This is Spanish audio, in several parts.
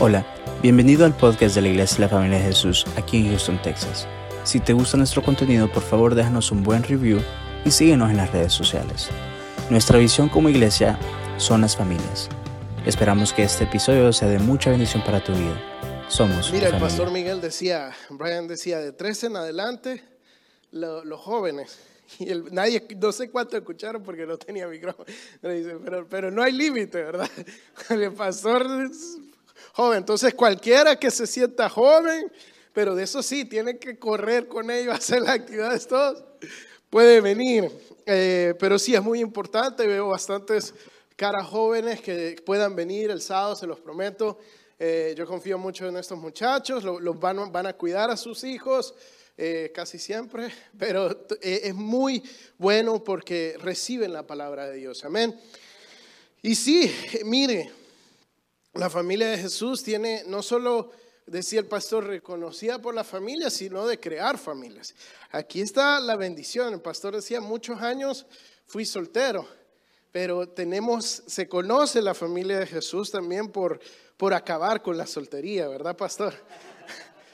Hola, bienvenido al podcast de la Iglesia de la Familia de Jesús aquí en Houston, Texas. Si te gusta nuestro contenido, por favor déjanos un buen review y síguenos en las redes sociales. Nuestra visión como iglesia son las familias. Esperamos que este episodio sea de mucha bendición para tu vida. Somos. Mira, el pastor Miguel decía, Brian decía, de 13 en adelante, lo- los jóvenes. Y el- nadie, no sé cuánto escucharon porque no tenía micrófono. Pero, pero, no hay límite, ¿verdad? El pastor joven. Entonces, cualquiera que se sienta joven, pero de eso sí, tiene que correr con ellos, hacer las actividades todos, puede venir. Eh, pero sí, es muy importante. Veo bastantes caras jóvenes que puedan venir el sábado, se los prometo. Eh, yo confío mucho en estos muchachos, lo- los van, van a cuidar a sus hijos eh, casi siempre, pero es muy bueno porque reciben la palabra de Dios. Amén. Y sí, mire, la familia de Jesús tiene no solo, decía el pastor, reconocida por la familia, sino de crear familias. Aquí está la bendición. El pastor decía, muchos años fui soltero, pero tenemos, se conoce la familia de Jesús también por, por acabar con la soltería, ¿verdad, pastor?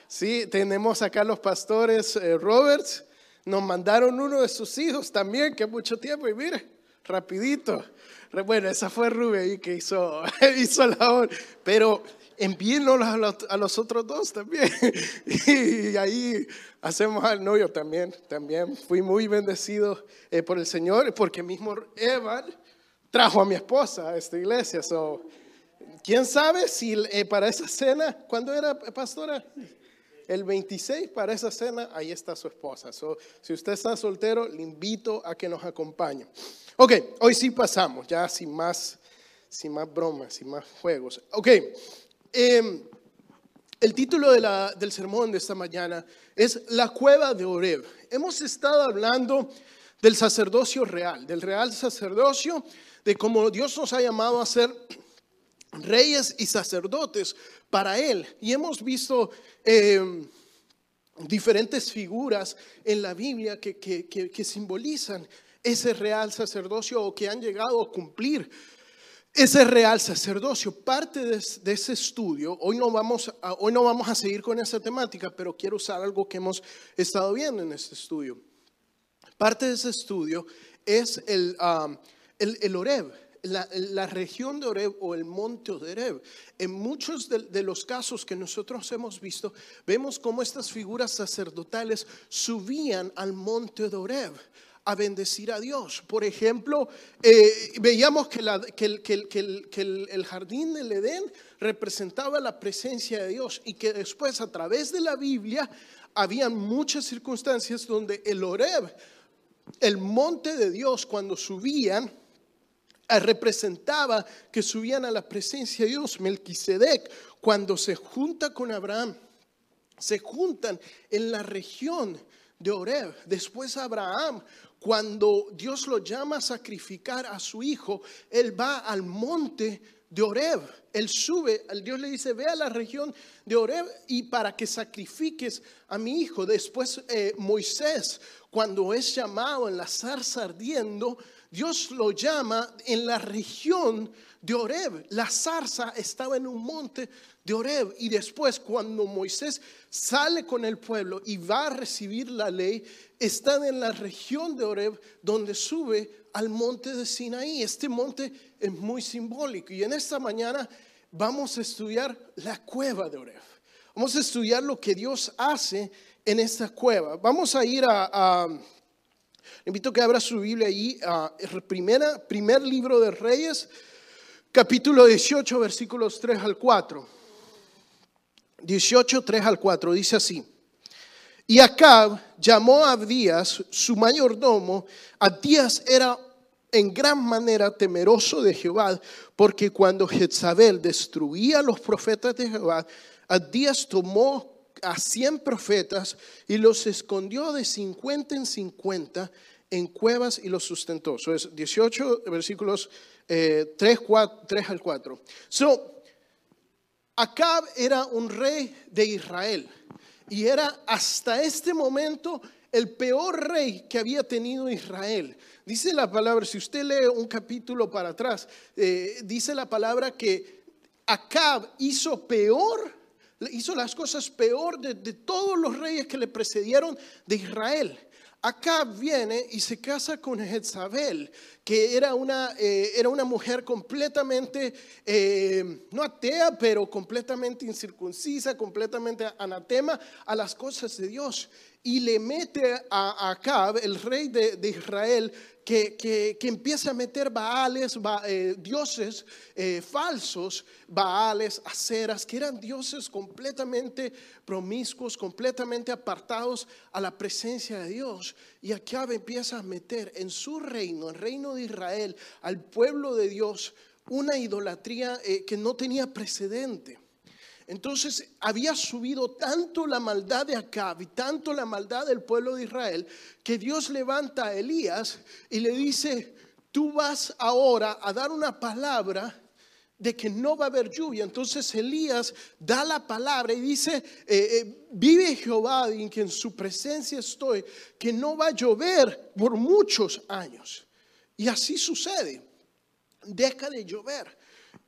Sí, tenemos acá los pastores eh, Roberts, nos mandaron uno de sus hijos también, que mucho tiempo, y mire, rapidito. Bueno, esa fue Rubén ahí que hizo, hizo la obra, pero envíenlo a los, a los otros dos también. Y ahí hacemos al novio también, también. Fui muy bendecido eh, por el Señor, porque mismo Evan trajo a mi esposa a esta iglesia. So, ¿Quién sabe si eh, para esa cena, ¿cuándo era, pastora? El 26 para esa cena, ahí está su esposa. Si usted está soltero, le invito a que nos acompañe. Ok, hoy sí pasamos, ya sin más, sin más bromas, sin más juegos. Ok, em, el título del sermón de esta mañana es La cueva de Oreb. Hemos estado hablando del sacerdocio real, del real sacerdocio, de cómo Dios nos ha llamado a ser reyes y sacerdotes para Él. Y hemos visto eh, diferentes figuras en la Biblia que, que- que- simbolizan ese real sacerdocio o que han llegado a cumplir ese real sacerdocio. Parte de, de ese estudio, hoy no, vamos a, hoy no vamos a seguir con esa temática, pero quiero usar algo que hemos estado viendo en este estudio. Parte de ese estudio es el, um, el, el Oreb, la, la región de Oreb o el monte de Oreb. En muchos de, los casos que nosotros hemos visto, vemos cómo estas figuras sacerdotales subían al monte de Oreb a bendecir a Dios. Por ejemplo, eh, veíamos que, la- que el, que el- que el- jardín del Edén representaba la presencia de Dios y que después a través de la Biblia habían muchas circunstancias donde el Oreb, el monte de Dios, cuando subían, representaba que subían a la presencia de Dios. Melquisedec, cuando se junta con Abraham, se juntan en la región de Oreb. Después Abraham, cuando Dios lo llama a sacrificar a su hijo, él va al monte de Oreb. Él sube, Dios le dice, ve a la región de Oreb y para que sacrifiques a mi hijo. Después eh, Moisés, cuando es llamado en la zarza ardiendo, Dios lo llama en la región de Oreb. La zarza estaba en un monte de Oreb. Y después, cuando Moisés sale con el pueblo y va a recibir la ley, están en la región de Oreb, donde sube al monte de Sinaí. Este monte es muy simbólico. Y en esta mañana vamos a estudiar la cueva de Oreb. Vamos a estudiar lo que Dios hace en esta cueva. Vamos a ir a... a le invito a que abra su Biblia allí, a primera, primer libro de Reyes, capítulo 18, versículos 3 al 4. 18, 3 al 4, dice así. Y Acab llamó a Abdías, su mayordomo. Abdías era en gran manera temeroso de Jehová, porque cuando Jezabel destruía a los profetas de Jehová, Abdías tomó a cien profetas y los escondió de 50 en 50 en cuevas y los sustentó. Eso es 18 versículos eh, 3, 4, 3 al 4. So, Acab era un rey de Israel y era hasta este momento el peor rey que había tenido Israel. Dice la palabra, si usted lee un capítulo para atrás, eh, dice la palabra que Acab hizo peor, hizo las cosas peor de, todos los reyes que le precedieron de Israel. Acab viene y se casa con Jezabel, que era una, eh, era una mujer completamente, eh, no atea, pero completamente incircuncisa, completamente anatema a las cosas de Dios. Y le mete a Acab, el rey de Israel, que, que, que, empieza a meter baales, eh, dioses eh, falsos, baales, aceras, que eran dioses completamente promiscuos, completamente apartados a la presencia de Dios. Y Acab empieza a meter en su reino, el reino de Israel, al pueblo de Dios, una idolatría eh, que no tenía precedente. Entonces había subido tanto la maldad de Acab y tanto la maldad del pueblo de Israel que Dios levanta a Elías y le dice, tú vas ahora a dar una palabra de que no va a haber lluvia. Entonces Elías da la palabra y dice, eh, eh, vive Jehová en que en su presencia estoy, que no va a llover por muchos años. Y así sucede, deja de llover.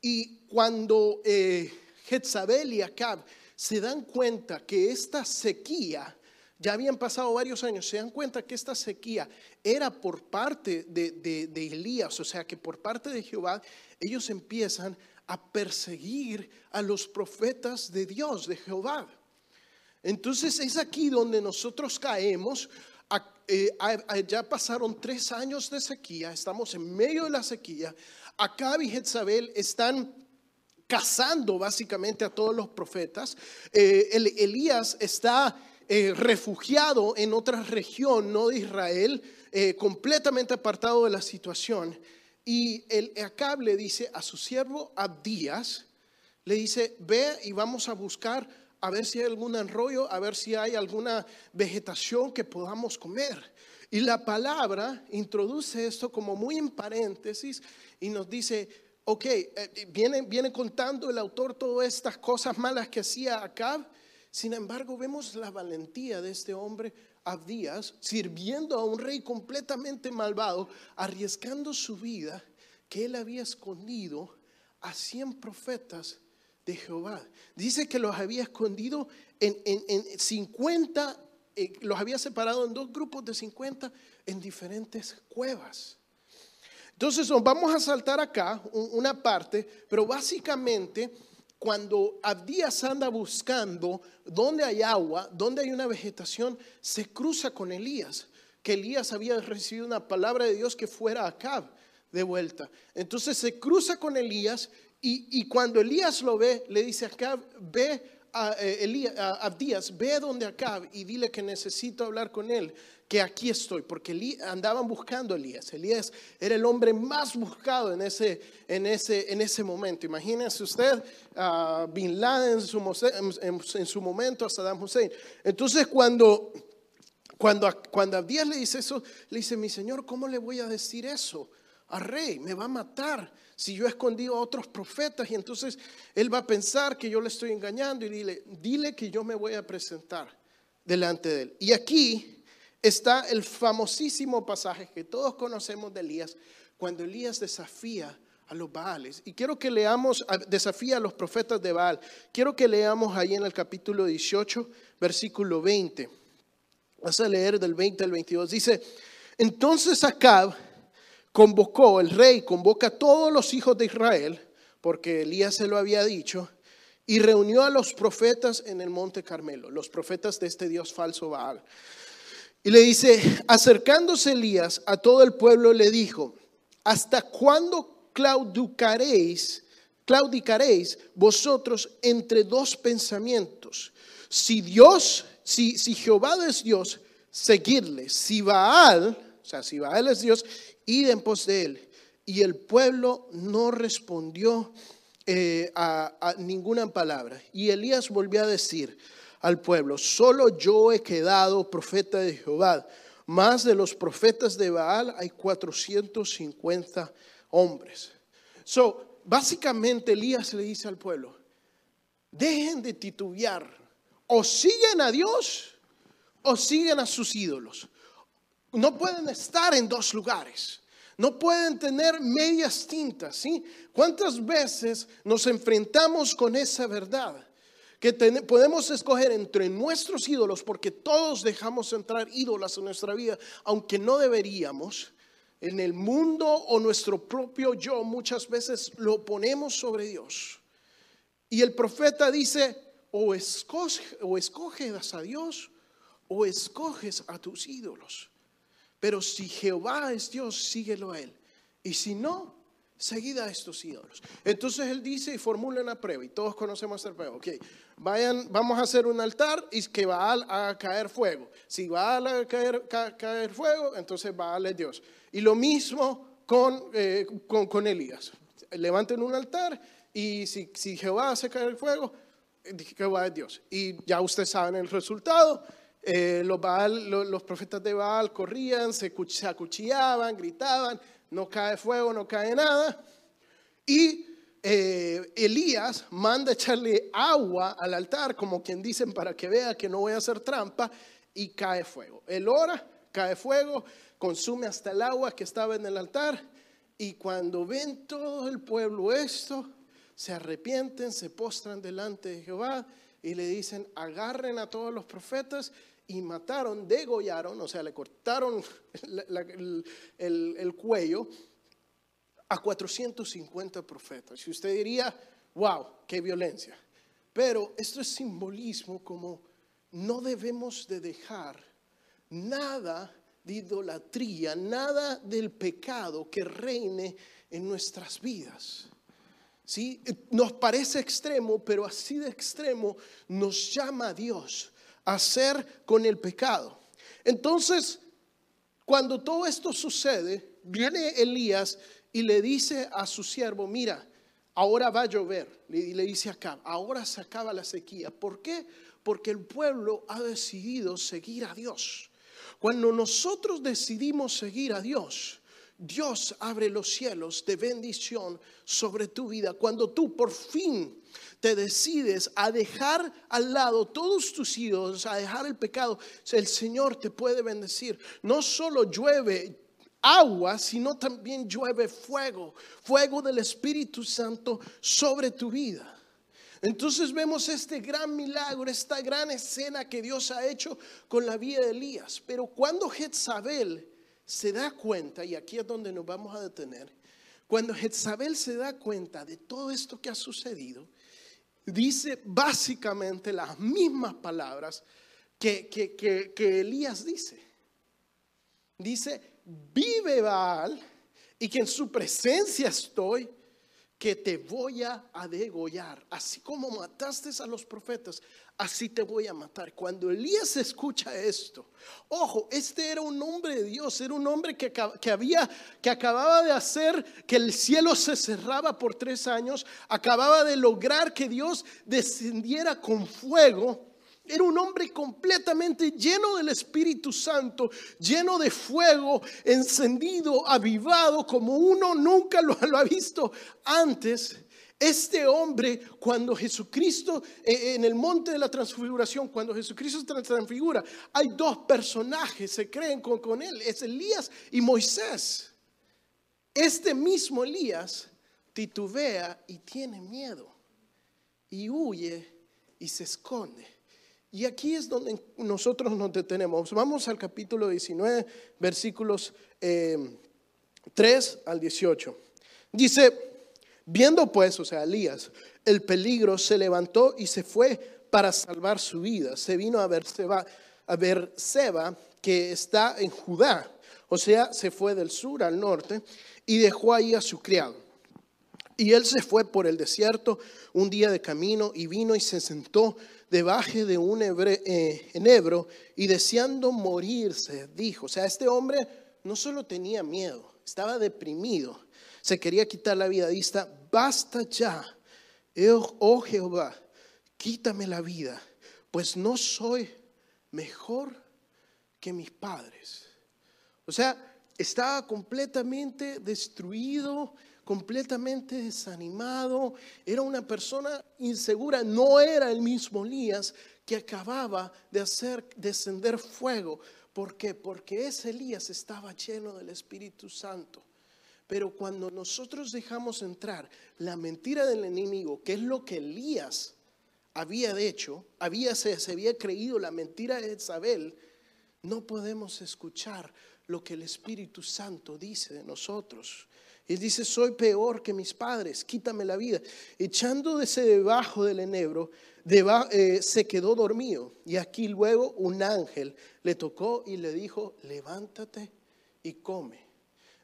Y cuando... Eh, Jezabel y Acab se dan cuenta que esta sequía, ya habían pasado varios años, se dan cuenta que esta sequía era por parte de, de, Elías, o sea que por parte de Jehová, ellos empiezan a perseguir a los profetas de Dios, de Jehová. Entonces es aquí donde nosotros caemos. Eh, ya pasaron tres años de sequía, estamos en medio de la sequía. Acab y Jezabel están cazando básicamente a todos los profetas. Eh, Elías está eh, refugiado en otra región, no de Israel, eh, completamente apartado de la situación. Y el Acab le dice a su siervo Abdías, le dice, ve y vamos a buscar a ver si hay algún enrollo, a ver si hay alguna vegetación que podamos comer. Y la palabra introduce esto como muy en paréntesis y nos dice, ok, eh, viene, viene contando el autor todas estas cosas malas que hacía Acab. Sin embargo, vemos la valentía de este hombre Abdías sirviendo a un rey completamente malvado, arriesgando su vida, que él había escondido a 100 profetas de Jehová. Dice que los había escondido en, en, 50, eh, los había separado en dos grupos de 50 en diferentes cuevas. Entonces vamos a saltar acá una parte, pero básicamente cuando Abdías anda buscando dónde hay agua, dónde hay una vegetación, se cruza con Elías, que Elías había recibido una palabra de Dios que fuera a Acab de vuelta. Entonces se cruza con Elías y, cuando Elías lo ve, le dice a Acab, ve a, Abdías, ve donde Acab y dile que necesito hablar con él que aquí estoy, porque andaban buscando a Elías. Elías era el hombre más buscado en ese, en ese, en ese momento. Imagínense usted a Bin Laden en su, en, su momento, a Saddam Hussein. Entonces cuando, cuando, cuando Abdías le dice eso, le dice, mi señor, ¿cómo le voy a decir eso? al rey, me va a matar si yo he escondido a otros profetas y entonces él va a pensar que yo le estoy engañando y dile, dile que yo me voy a presentar delante de él. Y aquí está el famosísimo pasaje que todos conocemos de Elías, cuando Elías desafía a los Baales. Y quiero que leamos, desafía a los profetas de Baal. Quiero que leamos ahí en el capítulo 18, versículo 20. Vas a leer del 20 al 22. Dice, entonces Acab convocó, el rey convoca a todos los hijos de Israel, porque Elías se lo había dicho, y reunió a los profetas en el monte Carmelo, los profetas de este Dios falso Baal. Y le dice, acercándose Elías a todo el pueblo, le dijo, ¿hasta cuándo claudicaréis, claudicaréis vosotros entre dos pensamientos? Si Dios, si, si Jehová es Dios, seguidle. Si Baal, o sea, si Baal es Dios, id en pos de él. Y el pueblo no respondió eh, a ninguna palabra. Y Elías volvió a decir, al pueblo, solo yo he quedado profeta de Jehová. Más de los profetas de Baal hay 450 hombres. So, básicamente Elías le dice al pueblo, dejen de titubear, o siguen a Dios o siguen a sus ídolos. No pueden estar en dos lugares. No pueden tener medias tintas, ¿sí? ¿Cuántas veces nos enfrentamos con esa verdad? Que podemos escoger entre nuestros ídolos, porque todos dejamos entrar ídolos en nuestra vida, aunque no deberíamos. En el mundo o nuestro propio yo muchas veces lo ponemos sobre Dios. Y el profeta dice, o, o escoges a Dios o escoges a tus ídolos. Pero si Jehová es Dios, síguelo a Él. Y si no, seguid a estos ídolos. Entonces Él dice y formula una prueba. Y todos conocemos el prueba. Ok, vayan, vamos a hacer un altar y que va a, caer fuego. Si va a caer, fuego, entonces va a Dios. Y lo mismo con, eh, con, con, Elías. Levanten un altar y si, si Jehová hace caer fuego, Jehová es Dios. Y ya ustedes saben el resultado. Eh, los, profetas de Baal corrían, se, acuchillaban, gritaban, no cae fuego, no cae nada. Y eh, Elías manda echarle agua al altar, como quien dicen, para que vea que no voy a hacer trampa, y cae fuego. Él ora, cae fuego, consume hasta el agua que estaba en el altar, y cuando ven todo el pueblo esto, se arrepienten, se postran delante de Jehová y le dicen, agarren a todos los profetas y mataron, degollaron, o sea, le cortaron el, cuello a 450 profetas. Y usted diría, wow, qué violencia. Pero esto es simbolismo como no debemos de dejar nada de idolatría, nada del pecado que reine en nuestras vidas. ¿Sí? Nos parece extremo, pero así de extremo nos llama a Dios hacer con el pecado. Entonces, cuando todo esto sucede, viene Elías y le dice a su siervo, mira, ahora va a llover. Y le dice acá, ahora se acaba la sequía. ¿Por qué? Porque el pueblo ha decidido seguir a Dios. Cuando nosotros decidimos seguir a Dios, Dios abre los cielos de bendición sobre tu vida. Cuando tú por fin te decides a dejar al lado todos tus ídolos, a dejar el pecado, el Señor te puede bendecir. No solo llueve agua, sino también llueve fuego, fuego del Espíritu Santo sobre tu vida. Entonces vemos este gran milagro, esta gran escena que Dios ha hecho con la vida de Elías. Pero cuando Jezabel se da cuenta, y aquí es donde nos vamos a detener, cuando Jezabel se da cuenta de todo esto que ha sucedido, dice básicamente las mismas palabras que, que, Elías dice. Dice, vive Baal y que en su presencia estoy que te voy a degollar. Así como mataste a los profetas, así te voy a matar. Cuando Elías escucha esto, ojo, este era un hombre de Dios, era un hombre que, que, había, que acababa de hacer que el cielo se cerraba por tres años, acababa de lograr que Dios descendiera con fuego era un hombre completamente lleno del Espíritu Santo, lleno de fuego, encendido, avivado, como uno nunca lo, ha visto antes. Este hombre, cuando Jesucristo, eh, en el monte de la transfiguración, cuando Jesucristo se transfigura, hay dos personajes, se creen con, con él, es Elías y Moisés. Este mismo Elías titubea y tiene miedo y huye y se esconde. Y aquí es donde nosotros nos detenemos. Vamos al capítulo 19, versículos 3 eh, al 18. Dice, viendo pues, o sea, Elías, el peligro, se levantó y se fue para salvar su vida. Se vino a ver Seba, a ver Seba que está en Judá. O sea, se fue del sur al norte y dejó ahí a su criado. Y él se fue por el desierto un día de camino y vino y se sentó debajo de un eh, enebro y deseando morirse, dijo, o sea, este hombre no solo tenía miedo, estaba deprimido, se quería quitar la vida, dice, basta ya, oh, oh Jehová, quítame la vida, pues no soy mejor que mis padres. O sea, estaba completamente destruido, completamente desanimado, era una persona insegura, no era el mismo Elías que acababa de hacer descender fuego. ¿Por qué? Porque ese Elías estaba lleno del Espíritu Santo. Pero cuando nosotros dejamos entrar la mentira del enemigo, que es lo que Elías había hecho, había, se, se había creído la mentira de Isabel, no podemos escuchar lo que el Espíritu Santo dice de nosotros. Él dice, soy peor que mis padres, quítame la vida. Echándose debajo del enebro, eh, se quedó dormido. Y aquí luego un ángel le tocó y le dijo, levántate y come.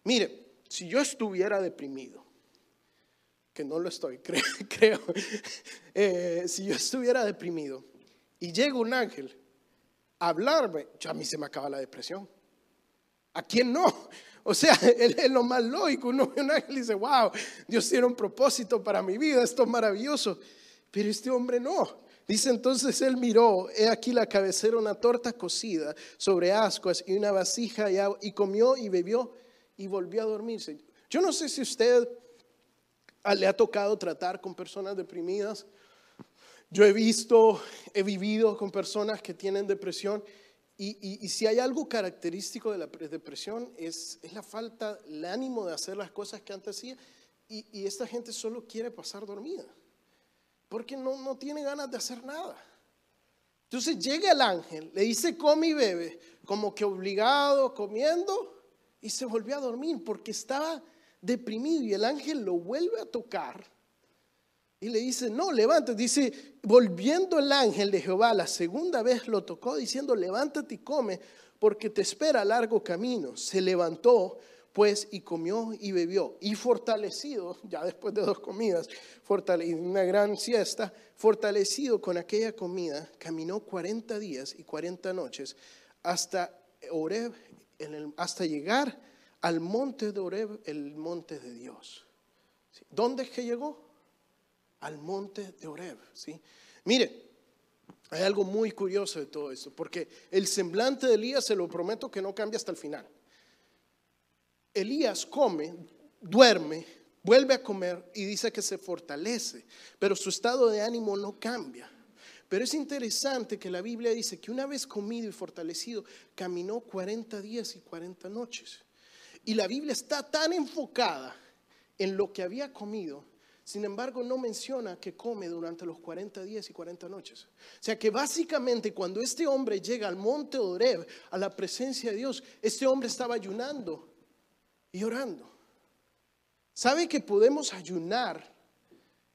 Mire, si yo estuviera deprimido, que no lo estoy, creo, eh, si yo estuviera deprimido y llega un ángel a hablarme, ya a mí se me acaba la depresión. ¿A quién no? O sea, es lo más lógico. Uno ve un ángel dice, wow, Dios tiene un propósito para mi vida, esto es maravilloso. Pero este hombre no. Dice entonces él miró, he aquí la cabecera, una torta cocida sobre ascuas y una vasija y, y comió y bebió y volvió a dormirse. Yo no sé si usted le ha tocado tratar con personas deprimidas. Yo he visto, he vivido con personas que tienen depresión y, si hay algo característico de la depresión es, la falta, el ánimo de hacer las cosas que antes hacía y, y esta gente solo quiere pasar dormida porque no, no tiene ganas de hacer nada. Entonces llega el ángel, le dice come y bebe, como que obligado, comiendo, y se volvió a dormir porque estaba deprimido y el ángel lo vuelve a tocar y le dice, no, levántate. Dice, volviendo el ángel de Jehová la segunda vez lo tocó diciendo, levántate y come, porque te espera largo camino. Se levantó pues y comió y bebió. Y fortalecido, ya después de dos comidas, una gran siesta, fortalecido con aquella comida, caminó 40 días y 40 noches hasta Oreb, hasta llegar al monte de Oreb, el monte de Dios. ¿Dónde es que llegó? Al monte de Oreb. ¿sí? Mire, hay algo muy curioso de todo esto, porque el semblante de Elías, se lo prometo que no cambia hasta el final. Elías come, duerme, vuelve a comer y dice que se fortalece, pero su estado de ánimo no cambia. Pero es interesante que la Biblia dice que una vez comido y fortalecido, caminó 40 días y 40 noches. Y la Biblia está tan enfocada en lo que había comido sin embargo, no menciona que come durante los 40 días y 40 noches. O sea que básicamente cuando este hombre llega al monte Oreb, a la presencia de Dios, este hombre estaba ayunando y orando. ¿Sabe que podemos ayunar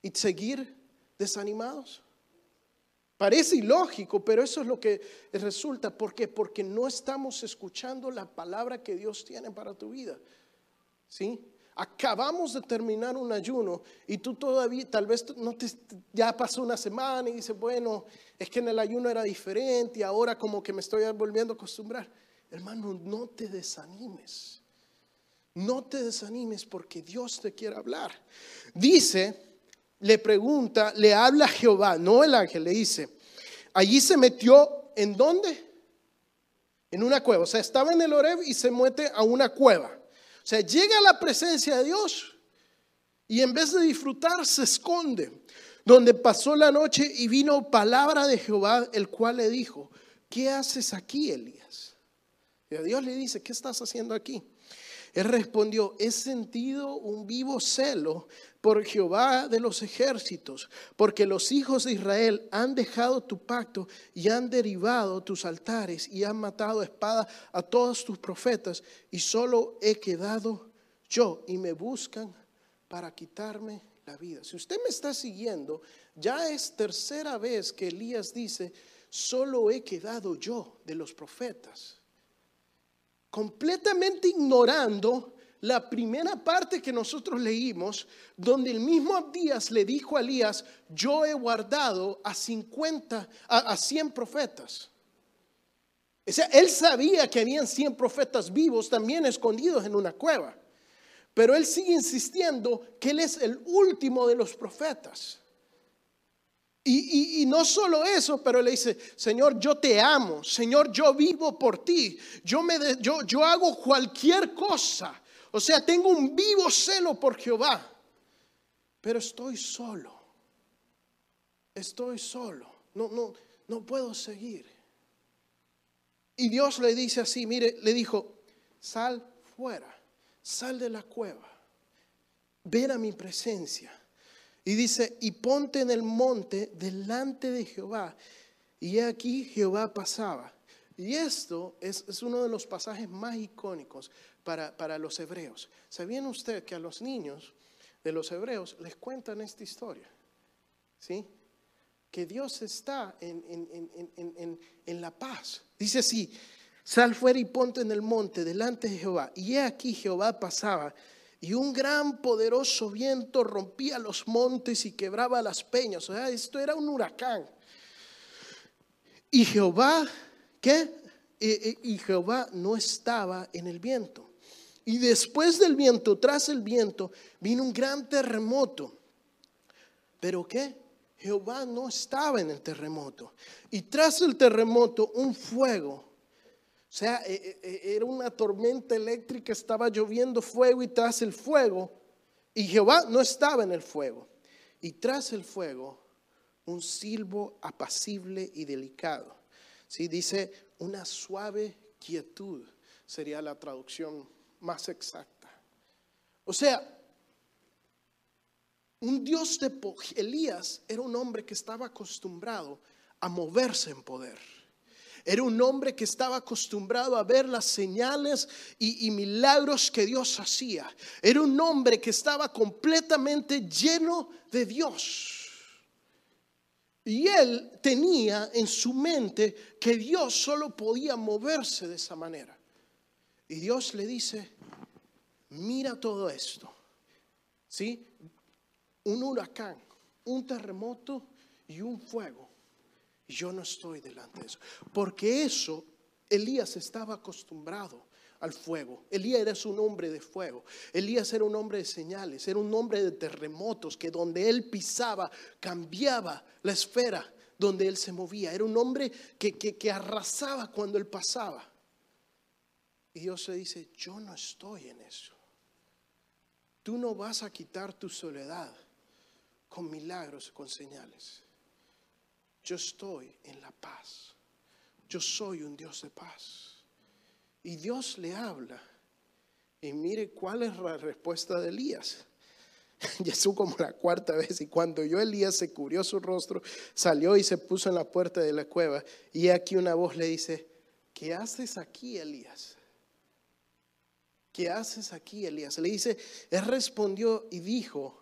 y seguir desanimados? Parece ilógico, pero eso es lo que resulta. ¿Por qué? Porque no estamos escuchando la palabra que Dios tiene para tu vida. ¿Sí? Acabamos de terminar un ayuno y tú todavía, tal vez no te, ya pasó una semana y dices, bueno, es que en el ayuno era diferente y ahora como que me estoy volviendo a acostumbrar. Hermano, no te desanimes. No te desanimes porque Dios te quiere hablar. Dice, le pregunta, le habla Jehová, no el ángel, le dice, allí se metió, ¿en dónde? En una cueva. O sea, estaba en el Oreb y se mete a una cueva. O sea, llega a la presencia de Dios y en vez de disfrutar se esconde, donde pasó la noche y vino palabra de Jehová, el cual le dijo, ¿qué haces aquí, Elías? Y a Dios le dice, ¿qué estás haciendo aquí? Él respondió, he sentido un vivo celo por Jehová de los ejércitos, porque los hijos de Israel han dejado tu pacto y han derivado tus altares y han matado a espada a todos tus profetas y solo he quedado yo y me buscan para quitarme la vida. Si usted me está siguiendo, ya es tercera vez que Elías dice, solo he quedado yo de los profetas completamente ignorando la primera parte que nosotros leímos, donde el mismo Abdías le dijo a Elías, yo he guardado a 50, a, 100 profetas. Él sabía que habían 100 profetas vivos también escondidos en una cueva. Pero él sigue insistiendo que él es el último de los profetas. Y, no solo eso, pero le dice, Señor, yo te amo, Señor, yo vivo por ti, yo, me yo, yo hago cualquier cosa. O sea, tengo un vivo celo por Jehová, pero estoy solo, estoy solo, no, no, no puedo seguir. Y Dios le dice así, mire, le dijo, sal fuera, sal de la cueva. ven a mi presencia. Y dice, y ponte en el monte delante de Jehová. Y aquí Jehová pasaba. Y esto es, uno de los pasajes más icónicos para, para los hebreos. ¿Sabían ustedes que a los niños de los hebreos les cuentan esta historia? ¿Sí? Que Dios está en, en, en la paz. Dice así, sal fuera y ponte en el monte delante de Jehová. Y he aquí Jehová pasaba y un gran poderoso viento rompía los montes y quebraba las peñas. O sea, esto era un huracán. Y Jehová, ¿qué? Y, Jehová no estaba en el viento. Y después del viento, tras el viento, vino un gran terremoto. ¿Pero qué? Jehová no estaba en el terremoto. Y tras el terremoto, un fuego o sea, e, e, e, era una tormenta eléctrica, estaba lloviendo fuego y tras el fuego, y Jehová no estaba en el fuego, y tras el fuego un silbo apacible y delicado. ¿Sí? Dice una suave quietud, sería la traducción más exacta. O sea, un Dios de Elías era un hombre que estaba acostumbrado a moverse en poder. Era un hombre que estaba acostumbrado a ver las señales y, milagros que Dios hacía. Era un hombre que estaba completamente lleno de Dios. Y él tenía en su mente que Dios solo podía moverse de esa manera. Y Dios le dice, mira todo esto. ¿Sí? Un huracán, un terremoto y un fuego. Yo no estoy delante de eso. Porque eso, Elías estaba acostumbrado al fuego. Elías era un hombre de fuego. Elías era un hombre de señales, era un hombre de terremotos, que donde él pisaba cambiaba la esfera donde él se movía. Era un hombre que, que, arrasaba cuando él pasaba. Y Dios le dice, yo no estoy en eso. Tú no vas a quitar tu soledad con milagros, con señales. Yo estoy en la paz. Yo soy un Dios de paz. Y Dios le habla. Y mire cuál es la respuesta de Elías. Jesús como la cuarta vez y cuando yo Elías se cubrió su rostro, salió y se puso en la puerta de la cueva y aquí una voz le dice, ¿qué haces aquí Elías? ¿Qué haces aquí Elías? Le dice, él respondió y dijo,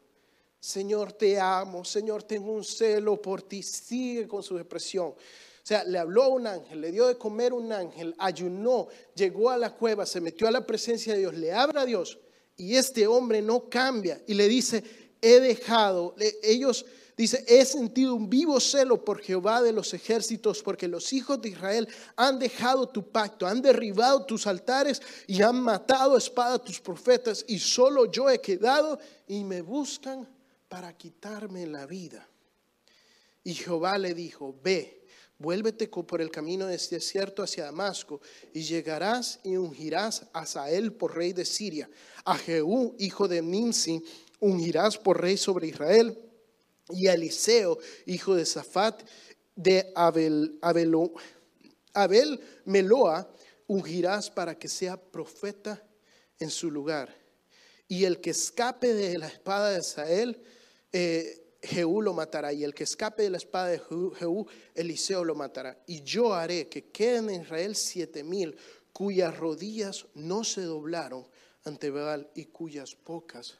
Señor, te amo, Señor, tengo un celo por ti. Sigue con su expresión. O sea, le habló a un ángel, le dio de comer un ángel, ayunó, llegó a la cueva, se metió a la presencia de Dios, le habla a Dios y este hombre no cambia y le dice, he dejado, ellos, dice, he sentido un vivo celo por Jehová de los ejércitos, porque los hijos de Israel han dejado tu pacto, han derribado tus altares y han matado a espada tus profetas y solo yo he quedado y me buscan para quitarme la vida. Y Jehová le dijo, ve, vuélvete por el camino de este desierto hacia Damasco, y llegarás y ungirás a Sael por rey de Siria, a Jehú, hijo de Nimsi, ungirás por rey sobre Israel, y a Eliseo, hijo de Safat, de Abel, Abel, Abel Meloa, ungirás para que sea profeta en su lugar. Y el que escape de la espada de Sael, eh, Jehú lo matará, y el que escape de la espada de Jehú, Eliseo lo matará. Y yo haré que queden en Israel siete mil cuyas rodillas no se doblaron ante Baal y cuyas bocas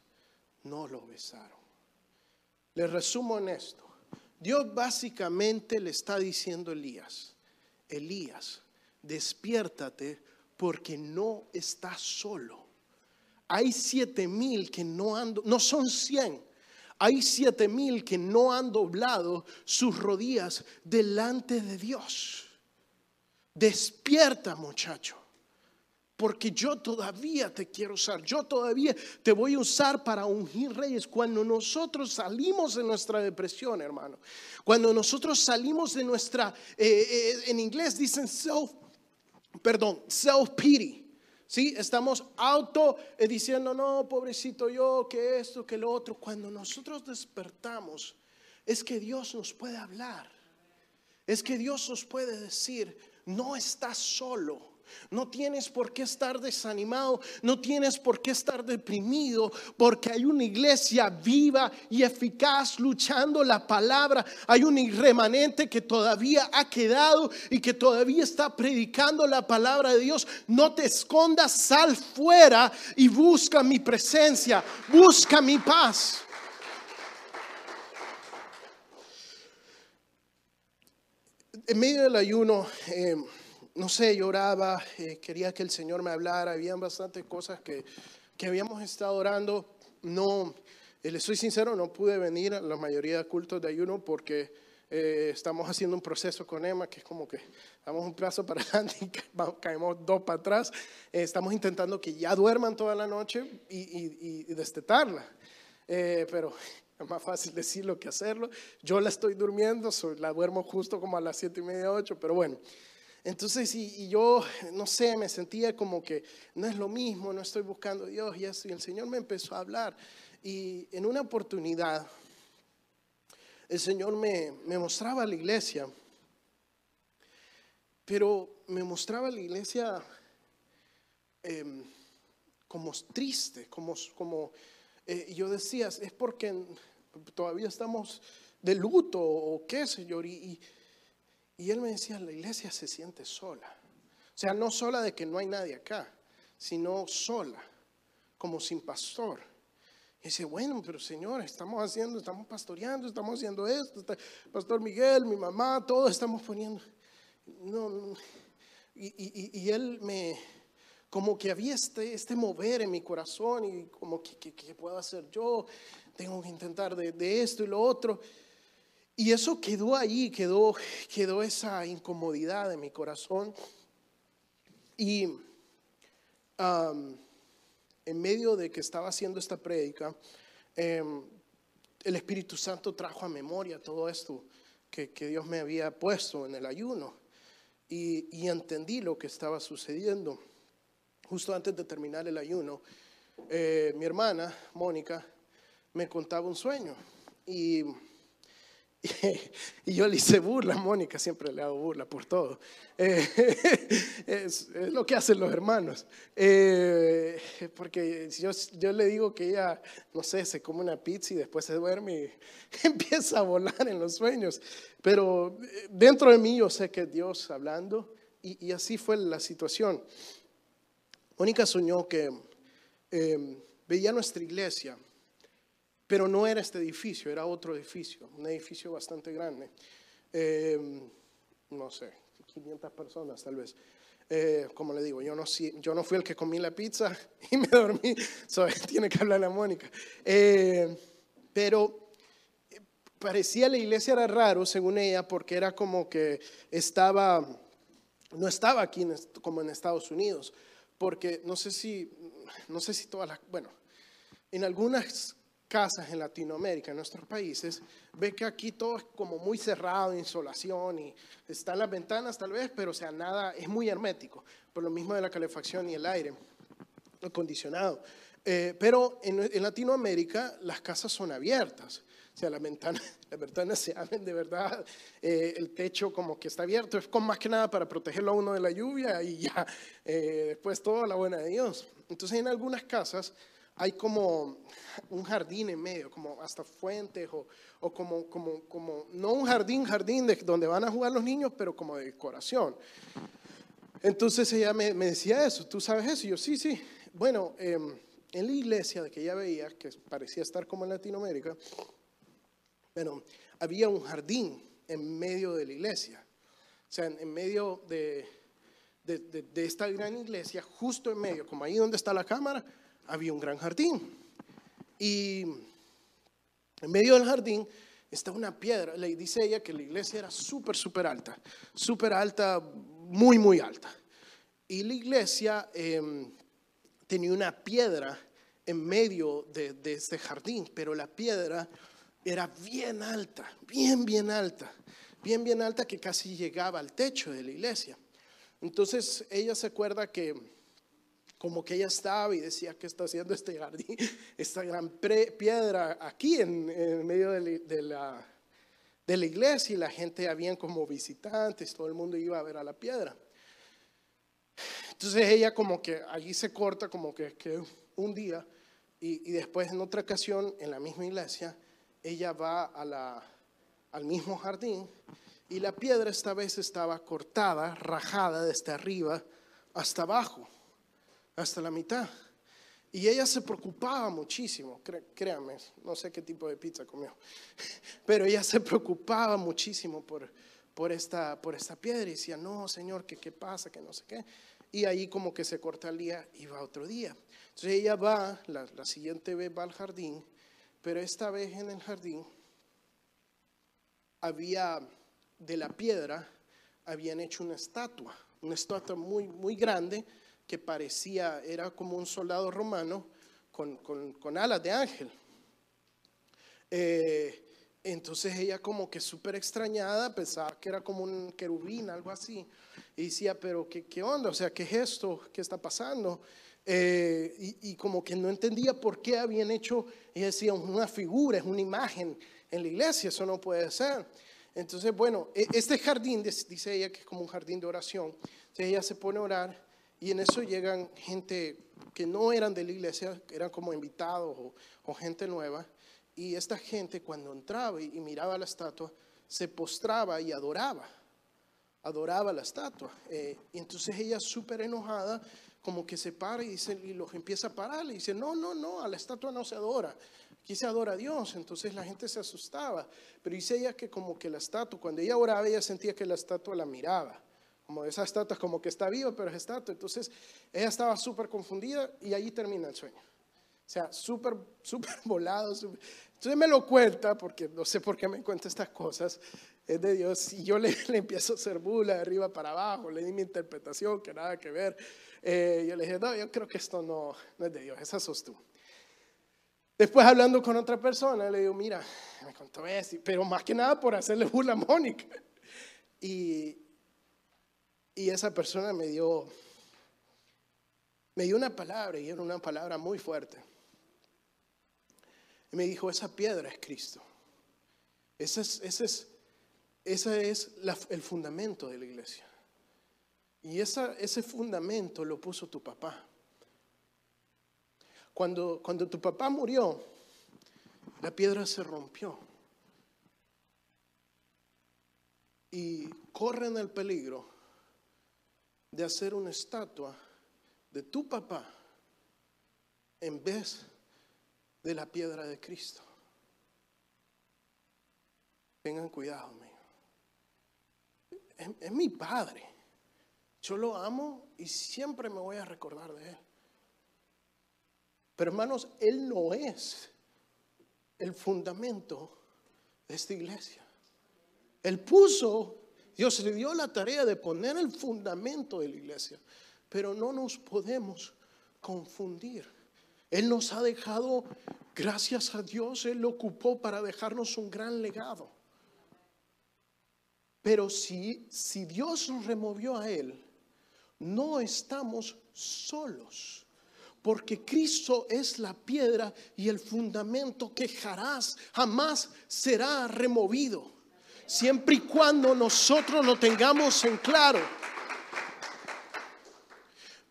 no lo besaron. Le resumo en esto. Dios básicamente le está diciendo a Elías, Elías, despiértate porque no estás solo. Hay siete mil que no ando, no son cien hay siete mil que no han doblado sus rodillas delante de Dios. Despierta muchacho, porque yo todavía te quiero usar, yo todavía te voy a usar para ungir reyes. Cuando nosotros salimos de nuestra depresión, hermano, cuando nosotros salimos de nuestra, eh, eh, en inglés dicen self, perdón, self-pity. ¿Sí? Estamos auto diciendo, no, pobrecito yo, que esto, que lo otro. Cuando nosotros despertamos, es que Dios nos puede hablar. Es que Dios nos puede decir, no estás solo. No tienes por qué estar desanimado, no tienes por qué estar deprimido, porque hay una iglesia viva y eficaz luchando la palabra. Hay un remanente que todavía ha quedado y que todavía está predicando la palabra de Dios. No te escondas, sal fuera y busca mi presencia, busca mi paz. En medio del ayuno, eh, no sé, lloraba, eh, quería que el Señor me hablara, habían bastantes cosas que, que habíamos estado orando. No, eh, les soy sincero, no pude venir a la mayoría de cultos de ayuno porque eh, estamos haciendo un proceso con Emma que es como que damos un paso para adelante y caemos dos para atrás. estamos intentando que ya duerman toda la noche y, y, y destetarla. pero es más fácil decirlo que hacerlo. Yo la estoy durmiendo, la duermo justo como a las siete y media, ocho, pero bueno. Entonces, y, yo, no sé, me sentía como que no es lo mismo, no estoy buscando a Dios y eso. Y el Señor me empezó a hablar. Y en una oportunidad, el Señor me, me mostraba la iglesia, pero me mostraba la iglesia em, como triste, como, como eh, yo decía, es porque todavía estamos de luto o qué, Señor. y y él me decía, la iglesia se siente sola. O sea, no sola de que no hay nadie acá, sino sola, como sin pastor. Y dice, bueno, pero Señor, estamos haciendo, estamos pastoreando, estamos haciendo esto. Pastor Miguel, mi mamá, todos estamos poniendo. No, Y, él me, como que había este, este mover en mi corazón y como que, que, puedo hacer yo, tengo que intentar de, de esto y lo otro. Y eso quedó ahí, quedó, quedó esa incomodidad en mi corazón. Y en medio de que estaba haciendo esta prédica, em, el Espíritu Santo trajo a memoria todo esto que, Dios me había puesto en el ayuno. Y, y, entendí lo que estaba sucediendo. Justo antes de terminar el ayuno, eh, mi hermana, Mónica, me contaba un sueño. Y y yo le hice burla, Mónica siempre le hago burla por todo. Eh, es, lo que hacen los hermanos. Eh, porque yo, yo le digo que ella, no sé, se come una pizza y después se duerme y empieza a volar en los sueños. Pero eh, dentro de mí yo sé que es Dios hablando y, y así fue la situación. Mónica soñó que veía nuestra iglesia pero no era este edificio, era otro edificio, un edificio bastante grande. Em, no sé, 500 personas tal vez. Eh, como le digo, yo no, yo no fui el que comí la pizza y me dormí, tiene que hablar la Mónica. Eh, pero eh, parecía la iglesia era raro, según ella, porque era como que estaba, no estaba aquí como en Estados Unidos, porque no sé si, no sé si todas las, bueno, en algunas casas en Latinoamérica, en nuestros países, ve que aquí todo es como muy cerrado, insolación y están las ventanas tal vez, pero o sea, nada, es muy hermético, por lo mismo de la calefacción y el aire acondicionado. Eh, pero en, Latinoamérica las casas son abiertas, o sea, las ventanas, las ventanas se abren de verdad, eh, el techo como que está abierto, es con más que nada para protegerlo a uno de la lluvia y ya, eh, después todo la buena de Dios. Entonces en algunas casas hay como un jardín en medio, como hasta fuentes o, o como, como, como, no un jardín, jardín de donde van a jugar los niños, pero como de decoración. Entonces ella me, me decía eso, ¿tú sabes eso? Y yo, sí, sí. Bueno, em, en la iglesia de que ella veía, que parecía estar como en Latinoamérica, bueno, había un jardín en medio de la iglesia. O sea, en, medio de, de, de esta gran iglesia, justo en medio, como ahí donde está la cámara, había un gran jardín. Y en medio del jardín está una piedra. Le dice ella que la iglesia era súper, súper alta. Súper alta, muy, muy alta. Y la iglesia em, tenía una piedra en medio de, de este jardín, pero la piedra era bien alta, bien, bien alta, bien, bien alta que casi llegaba al techo de la iglesia. Entonces ella se acuerda que como que ella estaba y decía que está haciendo este jardín, esta gran piedra aquí en, medio de la, de la, iglesia y la gente habían como visitantes, todo el mundo iba a ver a la piedra. Entonces ella como que allí se corta como que, que un día y, y, después en otra ocasión en la misma iglesia, ella va a la, al mismo jardín y la piedra esta vez estaba cortada, rajada desde arriba hasta abajo, hasta la mitad. Y ella se preocupaba muchísimo, créanme, no sé qué tipo de pizza comió, pero ella se preocupaba muchísimo por, por, esta, por esta piedra y decía, no, Señor, ¿qué, ¿qué pasa? Que no sé qué. Y ahí como que se corta el día y va otro día. Entonces ella va, la, la siguiente vez va al jardín, pero esta vez en el jardín había de la piedra, habían hecho una estatua, una estatua muy, muy grande que parecía, era como un soldado romano con, con, alas de ángel. Eh, entonces ella como que súper extrañada, pensaba que era como un querubín, algo así, y decía, pero ¿qué, qué onda? O sea, ¿qué es esto? ¿Qué está pasando? Eh, y, como que no entendía por qué habían hecho, ella decía, una figura, es una imagen en la iglesia, eso no puede ser. Entonces, bueno, e, este jardín, dice ella que es como un jardín de oración, entonces ella se pone a orar y en eso llegan gente que no eran de la iglesia, eran como invitados o, gente nueva. Y esta gente cuando entraba y, miraba la estatua, se postraba y adoraba. Adoraba la estatua. Eh, y entonces ella súper enojada, como que se para y, dice, y los empieza a parar. Y dice, no, no, no, a la estatua no se adora. Aquí se adora a Dios. Entonces la gente se asustaba. Pero dice ella que como que la estatua, cuando ella oraba, ella sentía que la estatua la miraba como esa estatua como que está viva, pero es estatua. Entonces ella estaba súper confundida y ahí termina el sueño. O sea, súper, súper volado. Entonces me lo cuenta, porque no sé por qué me cuenta estas cosas, es de Dios. Y yo le, le empiezo a hacer bula de arriba para abajo, le di mi interpretación, que nada que ver. Eh, yo le dije, no, yo creo que esto no, no es de Dios, esa sos tú. Después hablando con otra persona, le digo, mira, me contó esto, pero más que nada por hacerle bula a Mónica. Y, y esa persona me dio, me dio una palabra y era una palabra muy fuerte. Y me dijo, esa piedra es Cristo. Ese es, ese es, es el fundamento de la iglesia. Y esa, ese fundamento lo puso tu papá. Cuando, cuando tu papá murió, la piedra se rompió. Y corren el peligro de hacer una estatua de tu papá en vez de la piedra de Cristo. Tengan cuidado, mío. Es, mi padre. Yo lo amo y siempre me voy a recordar de él. Pero hermanos, él no es el fundamento de esta iglesia. Él puso Dios le dio la tarea de poner el fundamento de la iglesia, pero no nos podemos confundir. Él nos ha dejado, gracias a Dios, Él lo ocupó para dejarnos un gran legado. Pero si, si Dios nos removió a Él, no estamos solos porque Cristo es la piedra y el fundamento que jamás, jamás será removido siempre y cuando nosotros lo tengamos en claro.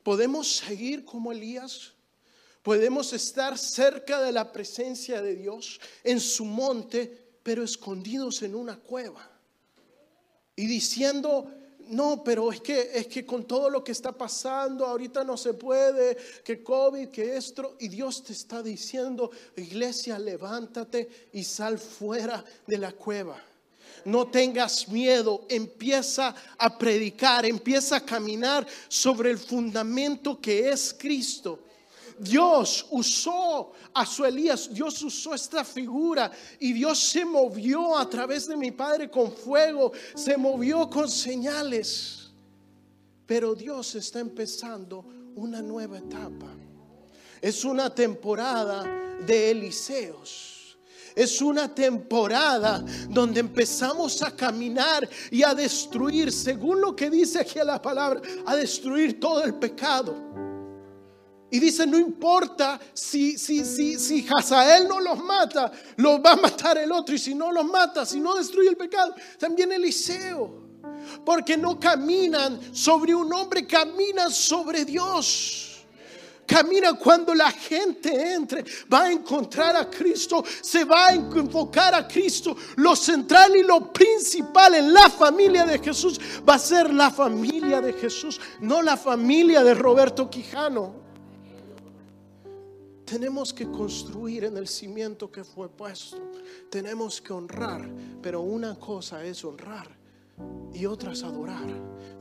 Podemos seguir como Elías, podemos estar cerca de la presencia de Dios en su monte, pero escondidos en una cueva. Y diciendo, no, pero es que es que con todo lo que está pasando ahorita no se puede, que COVID, que esto, y Dios te está diciendo, iglesia, levántate y sal fuera de la cueva no tengas miedo, empieza a predicar, empieza a caminar sobre el fundamento que es Cristo. Dios usó a su Elías, Dios usó esta figura y Dios se movió a través de mi Padre con fuego, se movió con señales. Pero Dios está empezando una nueva etapa. Es una temporada de Eliseos. Es una temporada donde empezamos a caminar y a destruir, según lo que dice aquí la palabra, a destruir todo el pecado. Y dice, no importa si, si, si, si Hazael no los mata, los va a matar el otro. Y si no los mata, si no destruye el pecado, también Eliseo. Porque no caminan sobre un hombre, caminan sobre Dios. Camina cuando la gente entre, va a encontrar a Cristo, se va a enfocar a Cristo. Lo central y lo principal en la familia de Jesús va a ser la familia de Jesús, no la familia de Roberto Quijano. Tenemos que construir en el cimiento que fue puesto. Tenemos que honrar, pero una cosa es honrar y otra es adorar.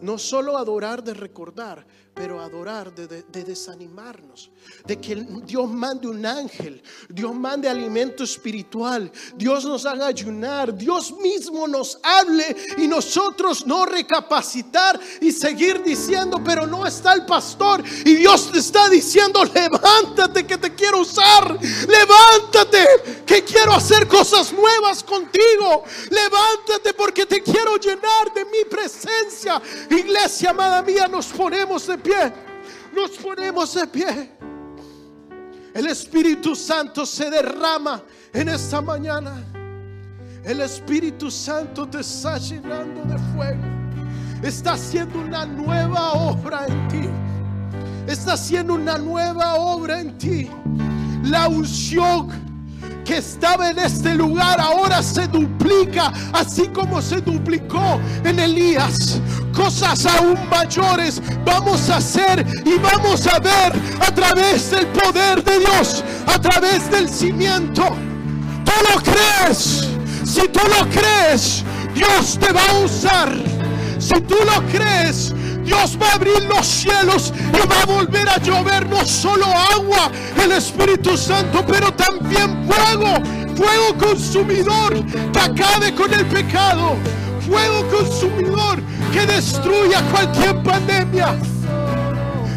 No solo adorar de recordar, pero adorar de, desanimarnos, de que Dios mande un ángel, Dios mande alimento espiritual, Dios nos haga ayunar, Dios mismo nos hable y nosotros no recapacitar y seguir diciendo, pero no está el pastor y Dios está diciendo, levántate que te quiero usar, levántate que quiero hacer cosas nuevas contigo, levántate porque te quiero llenar de mi presencia. Iglesia amada mía, nos ponemos de pie. Nos ponemos de pie. El Espíritu Santo se derrama en esta mañana. El Espíritu Santo te está llenando de fuego. Está haciendo una nueva obra en ti. Está haciendo una nueva obra en ti. La unción que estaba en este lugar ahora se duplica, así como se duplicó en Elías. Cosas aún mayores vamos a hacer y vamos a ver a través del poder de Dios, a través del cimiento. Tú lo crees, si tú lo crees, Dios te va a usar. Si tú lo crees, Dios va a abrir los cielos y va a volver a llover no solo agua, el Espíritu Santo, pero también fuego, fuego consumidor que acabe con el pecado, fuego consumidor que destruya cualquier pandemia.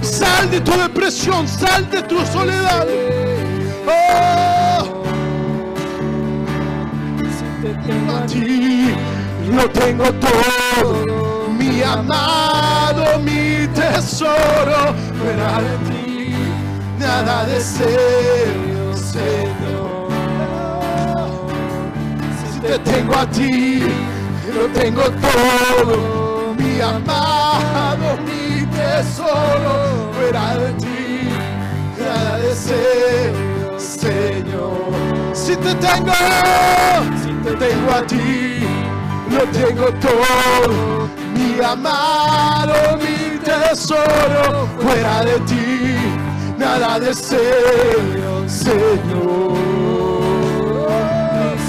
Sal de tu depresión, sal de tu soledad. Oh. A ti lo tengo todo mi amado, mi tesoro, fuera de ti nada deseo, Señor. Si te tengo a ti, lo tengo todo, mi amado, mi tesoro, fuera de ti nada deseo, Señor. Si te tengo, si te tengo a ti, lo tengo todo mi amado, mi tesoro, fuera de ti nada deseo, Señor.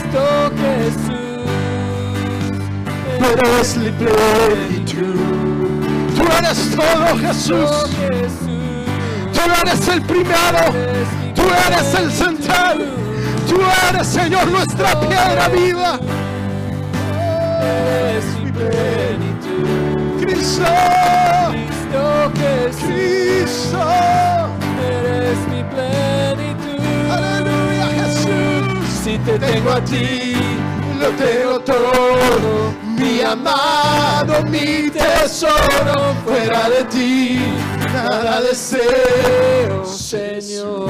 Cristo Jesús, eres mi plenitud. Tú eres todo Jesús. Tú eres el primero. Tú eres el central. Tú eres, Señor, nuestra piedra viva. Eres mi plenitud. Cristo, Cristo Cristo, eres mi plenitud. Aleluya Jesús, si te tengo a ti, lo tengo todo. Mi amado, mi tesoro, fuera de ti, nada deseo, Señor.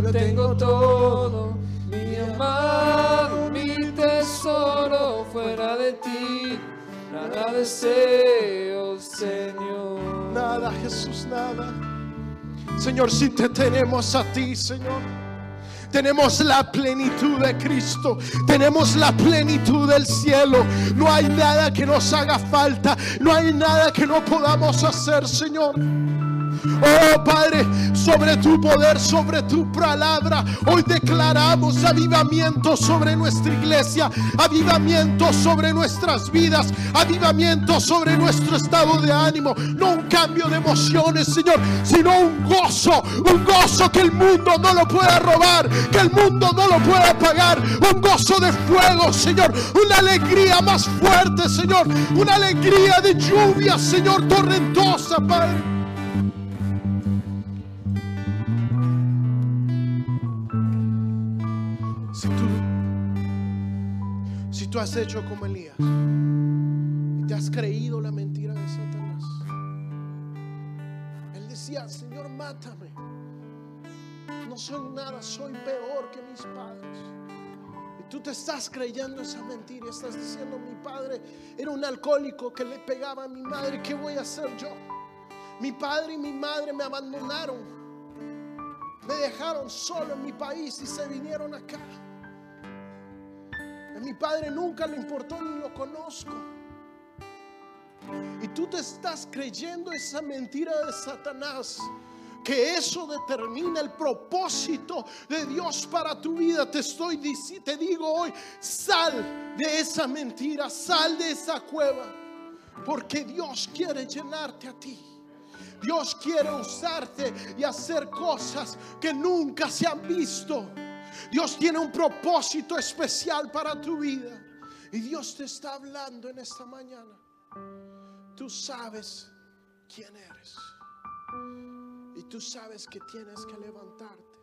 lo tengo todo. Mi amado, mi tesoro, fuera de ti Nada deseo, Señor. Nada, Jesús, nada. Señor, si te tenemos a ti, Señor. Tenemos la plenitud de Cristo. Tenemos la plenitud del cielo. No hay nada que nos haga falta. No hay nada que no podamos hacer, Señor. Oh Padre, sobre tu poder, sobre tu palabra, hoy declaramos avivamiento sobre nuestra iglesia, avivamiento sobre nuestras vidas, avivamiento sobre nuestro estado de ánimo, no un cambio de emociones, Señor, sino un gozo, un gozo que el mundo no lo pueda robar, que el mundo no lo pueda pagar, un gozo de fuego, Señor, una alegría más fuerte, Señor, una alegría de lluvia, Señor, torrentosa, Padre. Tú has hecho como Elías y te has creído la mentira de Satanás, él decía, Señor, mátame. No soy nada, soy peor que mis padres. Y tú te estás creyendo esa mentira, estás diciendo, mi padre era un alcohólico que le pegaba a mi madre, ¿qué voy a hacer yo? Mi padre y mi madre me abandonaron, me dejaron solo en mi país y se vinieron acá. Mi padre nunca le importó ni lo conozco. Y tú te estás creyendo esa mentira de Satanás. Que eso determina el propósito de Dios para tu vida. Te estoy te digo hoy, sal de esa mentira, sal de esa cueva. Porque Dios quiere llenarte a ti. Dios quiere usarte y hacer cosas que nunca se han visto. Dios tiene un propósito especial para tu vida. Y Dios te está hablando en esta mañana. Tú sabes quién eres. Y tú sabes que tienes que levantarte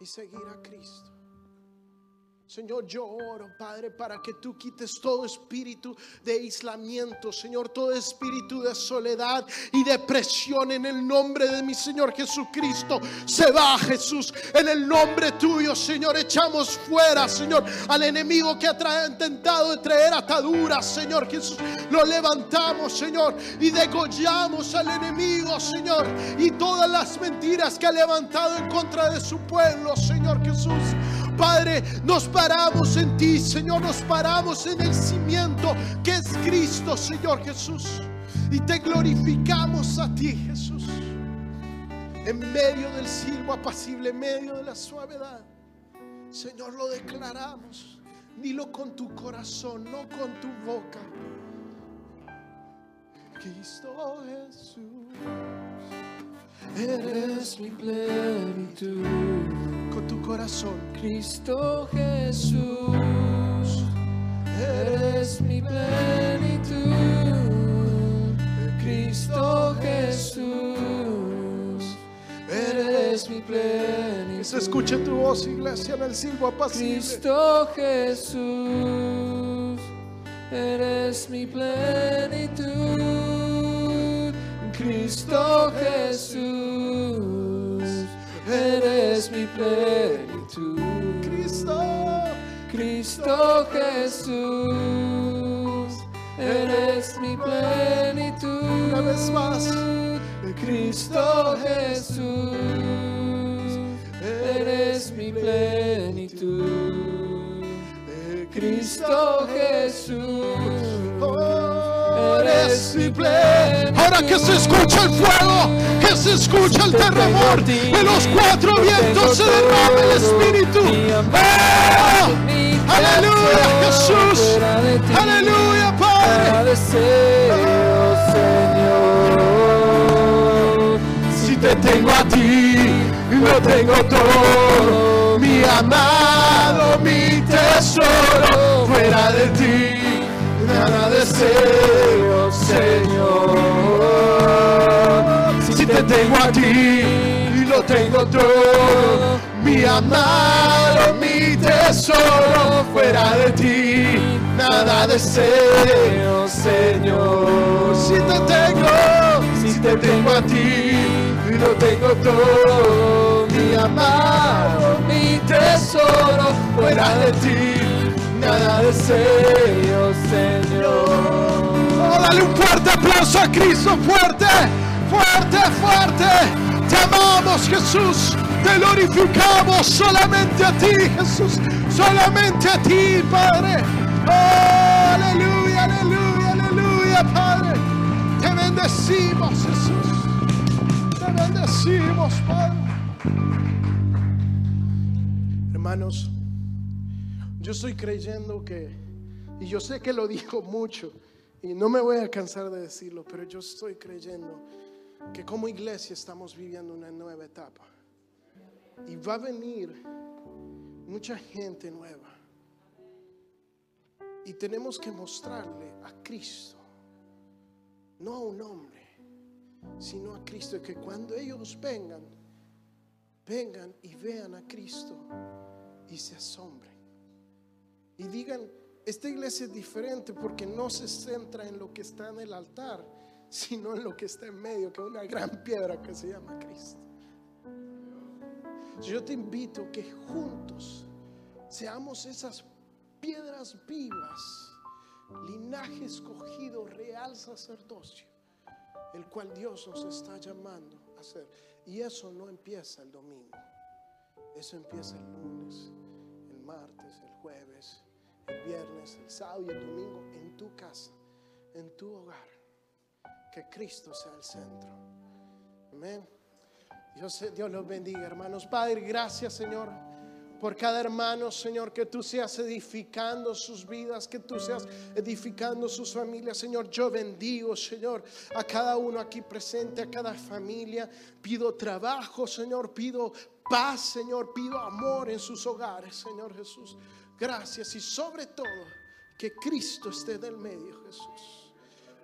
y seguir a Cristo. Señor, yo oro, Padre, para que tú quites todo espíritu de aislamiento, Señor, todo espíritu de soledad y depresión en el nombre de mi Señor Jesucristo. Se va, Jesús, en el nombre tuyo, Señor. Echamos fuera, Señor, al enemigo que ha intentado traer ataduras, Señor Jesús. Lo levantamos, Señor, y degollamos al enemigo, Señor, y todas las mentiras que ha levantado en contra de su pueblo, Señor Jesús. Padre, nos paramos en ti, Señor, nos paramos en el cimiento que es Cristo, Señor Jesús. Y te glorificamos a ti, Jesús. En medio del silbo apacible, en medio de la suavidad. Señor, lo declaramos. Dilo con tu corazón, no con tu boca. Cristo Jesús, Eres mi plenitud, con tu corazón. Cristo Jesús. Eres mi plenitud, Cristo Jesús. Eres mi Que plenitud. se escuche tu voz, iglesia, en el silbo apacible. Cristo Jesús, eres mi plenitud. Cristo Jesús, eres mi plenitud. Cristo. Cristo Jesús, eres mi plenitud. Una vez más. Cristo Jesús, eres mi plenitud. Cristo Jesús, Oh. Ahora que se escucha el fuego, que se escucha el terremoto, de los cuatro vientos se derrama el Espíritu. ¡Oh! Aleluya, Jesús. Aleluya, Padre. Si te tengo a ti, lo tengo todo. Mi amado, mi tesoro, fuera de ti, nada deseo, Señor. Si te tengo a ti, lo tengo todo. Mi amado, mi tesoro, fuera de ti, nada deseo, Señor. Si te tengo, si te tengo a ti, lo tengo todo. Mi amado, mi tesoro, fuera de ti, nada deseo, Señor. Oh, dale un fuerte aplauso a Cristo, fuerte, fuerte, fuerte. Te amamos, Jesús. Te glorificamos solamente a ti, Jesús. Solamente a ti, Padre. Oh, aleluya, aleluya, aleluya, Padre. Te bendecimos, Jesús. Te bendecimos. Hermanos, yo estoy creyendo que, y yo sé que lo digo mucho, y no me voy a cansar de decirlo, pero yo estoy creyendo que como iglesia estamos viviendo una nueva etapa. Y va a venir mucha gente nueva. Y tenemos que mostrarle a Cristo, no a un hombre, sino a Cristo. Que cuando ellos vengan, vengan y vean a Cristo y se asombren. Y digan, esta iglesia es diferente porque no se centra en lo que está en el altar, sino en lo que está en medio, que es una gran piedra que se llama Cristo. Yo te invito que juntos seamos esas piedras vivas, linaje escogido, real sacerdocio, el cual Dios nos está llamando a hacer. Y eso no empieza el domingo, eso empieza el lunes, el martes, el jueves, el viernes, el sábado y el domingo en tu casa, en tu hogar. Que Cristo sea el centro. Amén. Dios, Dios los bendiga, hermanos. Padre, gracias, Señor por cada hermano, Señor, que tú seas edificando sus vidas, que tú seas edificando sus familias, Señor. Yo bendigo, Señor, a cada uno aquí presente, a cada familia. Pido trabajo, Señor, pido paz, Señor, pido amor en sus hogares, Señor Jesús. Gracias y sobre todo que Cristo esté del medio, Jesús.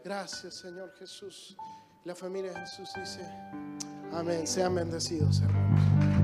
Gracias, Señor Jesús. La familia de Jesús dice, amén. Sean bendecidos, hermanos.